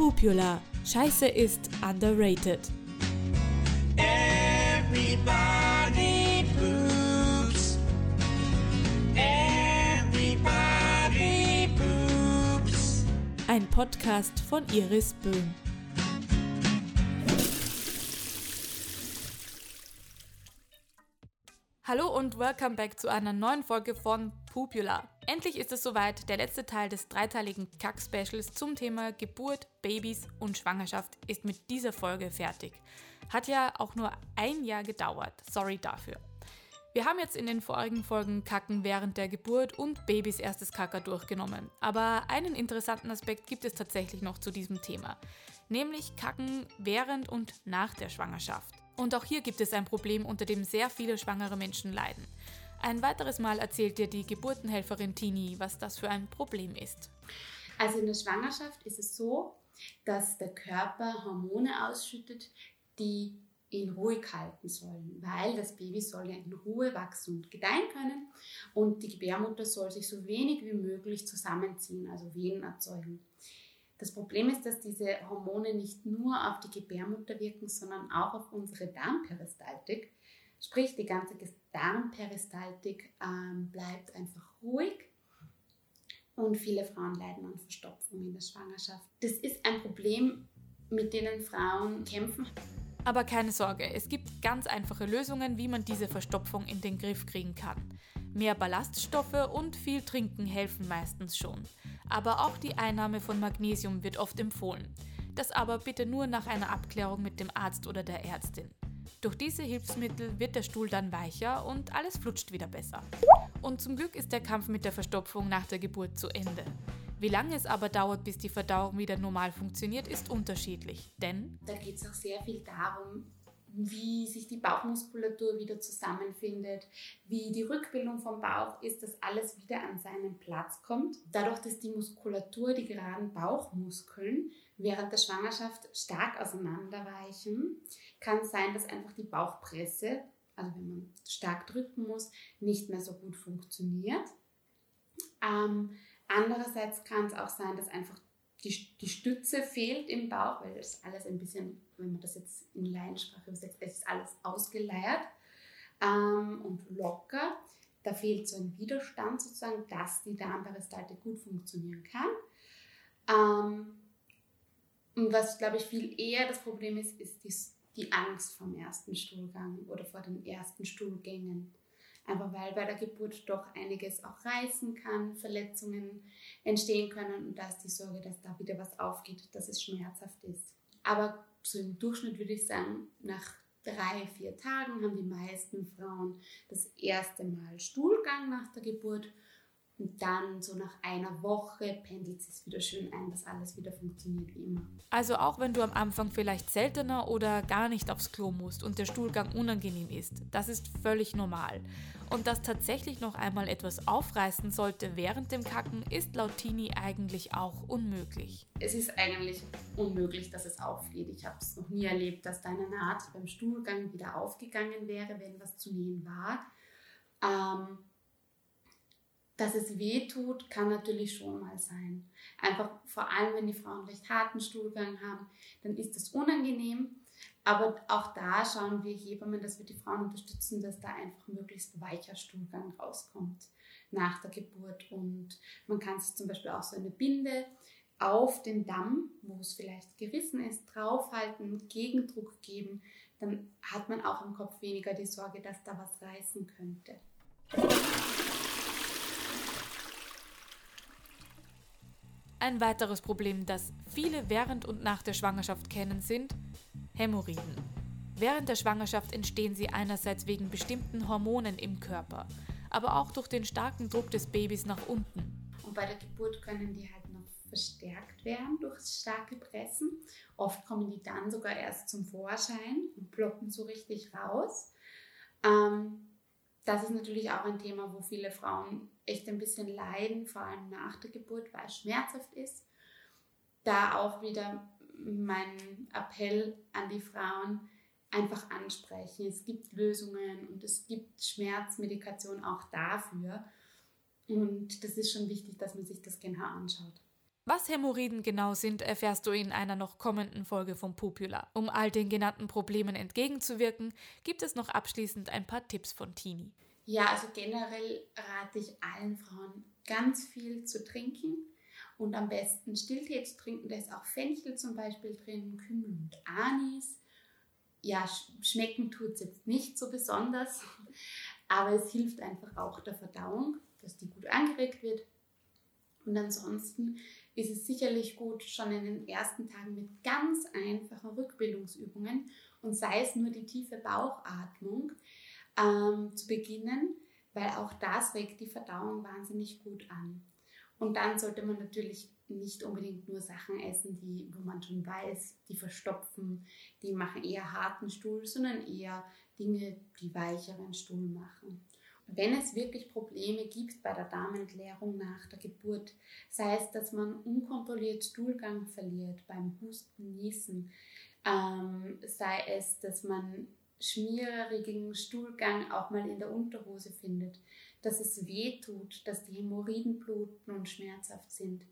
Pupula. Scheiße ist underrated. Everybody poops. Everybody poops. Ein Podcast von Iris Böhm. Hallo und welcome back zu einer neuen Folge von Pupula. Endlich ist es soweit, der letzte Teil des dreiteiligen Kack-Specials zum Thema Geburt, Babys und Schwangerschaft ist mit dieser Folge fertig. Hat ja auch nur ein Jahr gedauert, sorry dafür. Wir haben jetzt in den vorigen Folgen Kacken während der Geburt und Babys erstes Kacker durchgenommen. Aber einen interessanten Aspekt gibt es tatsächlich noch zu diesem Thema, nämlich Kacken während und nach der Schwangerschaft. Und auch hier gibt es ein Problem, unter dem sehr viele schwangere Menschen leiden. Ein weiteres Mal erzählt dir die Geburtenhelferin Tini, was das für ein Problem ist. Also in der Schwangerschaft ist es so, dass der Körper Hormone ausschüttet, die ihn ruhig halten sollen, weil das Baby soll ja in Ruhe wachsen und gedeihen können und die Gebärmutter soll sich so wenig wie möglich zusammenziehen, also Wehen erzeugen. Das Problem ist, dass diese Hormone nicht nur auf die Gebärmutter wirken, sondern auch auf unsere Darmperistaltik. Sprich, die ganze Darmperistaltik ähm, bleibt einfach ruhig und viele Frauen leiden an Verstopfung in der Schwangerschaft. Das ist ein Problem, mit denen Frauen kämpfen. Aber keine Sorge, es gibt ganz einfache Lösungen, wie man diese Verstopfung in den Griff kriegen kann. Mehr Ballaststoffe und viel Trinken helfen meistens schon. Aber auch die Einnahme von Magnesium wird oft empfohlen. Das aber bitte nur nach einer Abklärung mit dem Arzt oder der Ärztin. Durch diese Hilfsmittel wird der Stuhl dann weicher und alles flutscht wieder besser. Und zum Glück ist der Kampf mit der Verstopfung nach der Geburt zu Ende. Wie lange es aber dauert, bis die Verdauung wieder normal funktioniert, ist unterschiedlich. Denn da geht es auch sehr viel darum, wie sich die Bauchmuskulatur wieder zusammenfindet, wie die Rückbildung vom Bauch ist, dass alles wieder an seinen Platz kommt. Dadurch, dass die Muskulatur, die geraden Bauchmuskeln während der Schwangerschaft stark auseinanderweichen, kann es sein, dass einfach die Bauchpresse, also wenn man stark drücken muss, nicht mehr so gut funktioniert. Ähm, andererseits kann es auch sein, dass einfach die, die Stütze fehlt im Bauch, weil das alles ein bisschen, wenn man das jetzt in Laiensprache übersetzt, es ist alles ausgeleiert ähm, und locker. Da fehlt so ein Widerstand sozusagen, dass die Darmperistaltik gut funktionieren kann. Ähm, und was, glaube ich, viel eher das Problem ist, ist die, die Angst vom ersten Stuhlgang oder vor den ersten Stuhlgängen. Einfach weil bei der Geburt doch einiges auch reißen kann, Verletzungen entstehen können und da ist die Sorge, dass da wieder was aufgeht, dass es schmerzhaft ist. Aber so im Durchschnitt würde ich sagen, nach drei, vier Tagen haben die meisten Frauen das erste Mal Stuhlgang nach der Geburt und dann so nach einer Woche pendelt es wieder schön ein, dass alles wieder funktioniert wie immer. Also auch wenn du am Anfang vielleicht seltener oder gar nicht aufs Klo musst und der Stuhlgang unangenehm ist, das ist völlig normal. Und dass tatsächlich noch einmal etwas aufreißen sollte während dem Kacken, ist laut Tini eigentlich auch unmöglich. Es ist eigentlich unmöglich, dass es aufgeht. Ich habe es noch nie erlebt, dass deine Naht beim Stuhlgang wieder aufgegangen wäre, wenn was zu nähen war. Ähm, dass es weh tut, kann natürlich schon mal sein. Einfach vor allem, wenn die Frauen recht harten Stuhlgang haben, dann ist das unangenehm. Aber auch da schauen wir Hebammen, dass wir die Frauen unterstützen, dass da einfach möglichst weicher Stuhlgang rauskommt nach der Geburt. Und man kann sich zum Beispiel auch so eine Binde auf den Damm, wo es vielleicht gerissen ist, draufhalten, Gegendruck geben. Dann hat man auch im Kopf weniger die Sorge, dass da was reißen könnte. Ein weiteres Problem, das viele während und nach der Schwangerschaft kennen, sind Hämorrhoiden. Während der Schwangerschaft entstehen sie einerseits wegen bestimmten Hormonen im Körper, aber auch durch den starken Druck des Babys nach unten. Und bei der Geburt können die halt noch verstärkt werden durch starke Pressen. Oft kommen die dann sogar erst zum Vorschein und ploppen so richtig raus. Ähm, das ist natürlich auch ein Thema, wo viele Frauen echt ein bisschen leiden, vor allem nach der Geburt, weil es schmerzhaft ist. Da auch wieder mein Appell an die Frauen, einfach ansprechen. Es gibt Lösungen und es gibt Schmerzmedikation auch dafür. Und das ist schon wichtig, dass man sich das genau anschaut. Was Hämorrhoiden genau sind, erfährst du in einer noch kommenden Folge von Popula. Um all den genannten Problemen entgegenzuwirken, gibt es noch abschließend ein paar Tipps von Tini. Ja, also generell rate ich allen Frauen ganz viel zu trinken und am besten Stilltee zu trinken. Da ist auch Fenchel zum Beispiel drin, Kümmel und Anis. Ja, schmecken tut es jetzt nicht so besonders, aber es hilft einfach auch der Verdauung, dass die gut angeregt wird. Und ansonsten ist es sicherlich gut, schon in den ersten Tagen mit ganz einfachen Rückbildungsübungen und sei es nur die tiefe Bauchatmung ähm, zu beginnen, weil auch das regt die Verdauung wahnsinnig gut an. Und dann sollte man natürlich nicht unbedingt nur Sachen essen, die, wo man schon weiß, die verstopfen, die machen eher harten Stuhl, sondern eher Dinge, die weicheren Stuhl machen. Wenn es wirklich Probleme gibt bei der Darmentleerung nach der Geburt, sei es, dass man unkontrolliert Stuhlgang verliert beim Husten, Niesen, ähm, sei es, dass man schmierigen Stuhlgang auch mal in der Unterhose findet, dass es weh tut, dass die Hämorrhoiden bluten und schmerzhaft sind.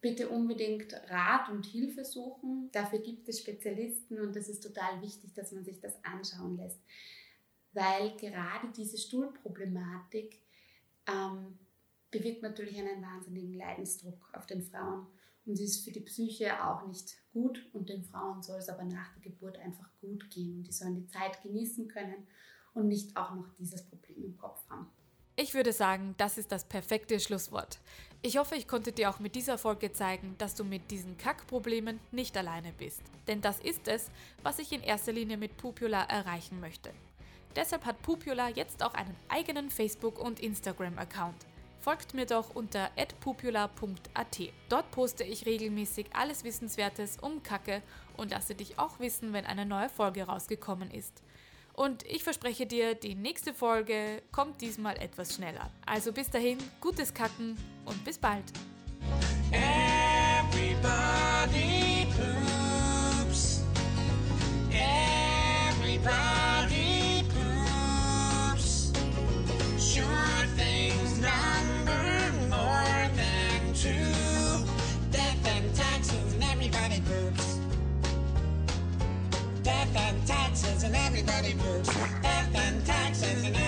Bitte unbedingt Rat und Hilfe suchen. Dafür gibt es Spezialisten und es ist total wichtig, dass man sich das anschauen lässt weil gerade diese Stuhlproblematik ähm, bewirkt natürlich einen wahnsinnigen Leidensdruck auf den Frauen. Und sie ist für die Psyche auch nicht gut und den Frauen soll es aber nach der Geburt einfach gut gehen. Und die sollen die Zeit genießen können und nicht auch noch dieses Problem im Kopf haben. Ich würde sagen, das ist das perfekte Schlusswort. Ich hoffe, ich konnte dir auch mit dieser Folge zeigen, dass du mit diesen Kackproblemen nicht alleine bist. Denn das ist es, was ich in erster Linie mit Pupula erreichen möchte. Deshalb hat Pupula jetzt auch einen eigenen Facebook- und Instagram-Account. Folgt mir doch unter @pupula.at. Dort poste ich regelmäßig alles Wissenswertes um Kacke und lasse dich auch wissen, wenn eine neue Folge rausgekommen ist. Und ich verspreche dir, die nächste Folge kommt diesmal etwas schneller. Also bis dahin, gutes Kacken und bis bald. Everybody And taxes and everybody. Death and taxes and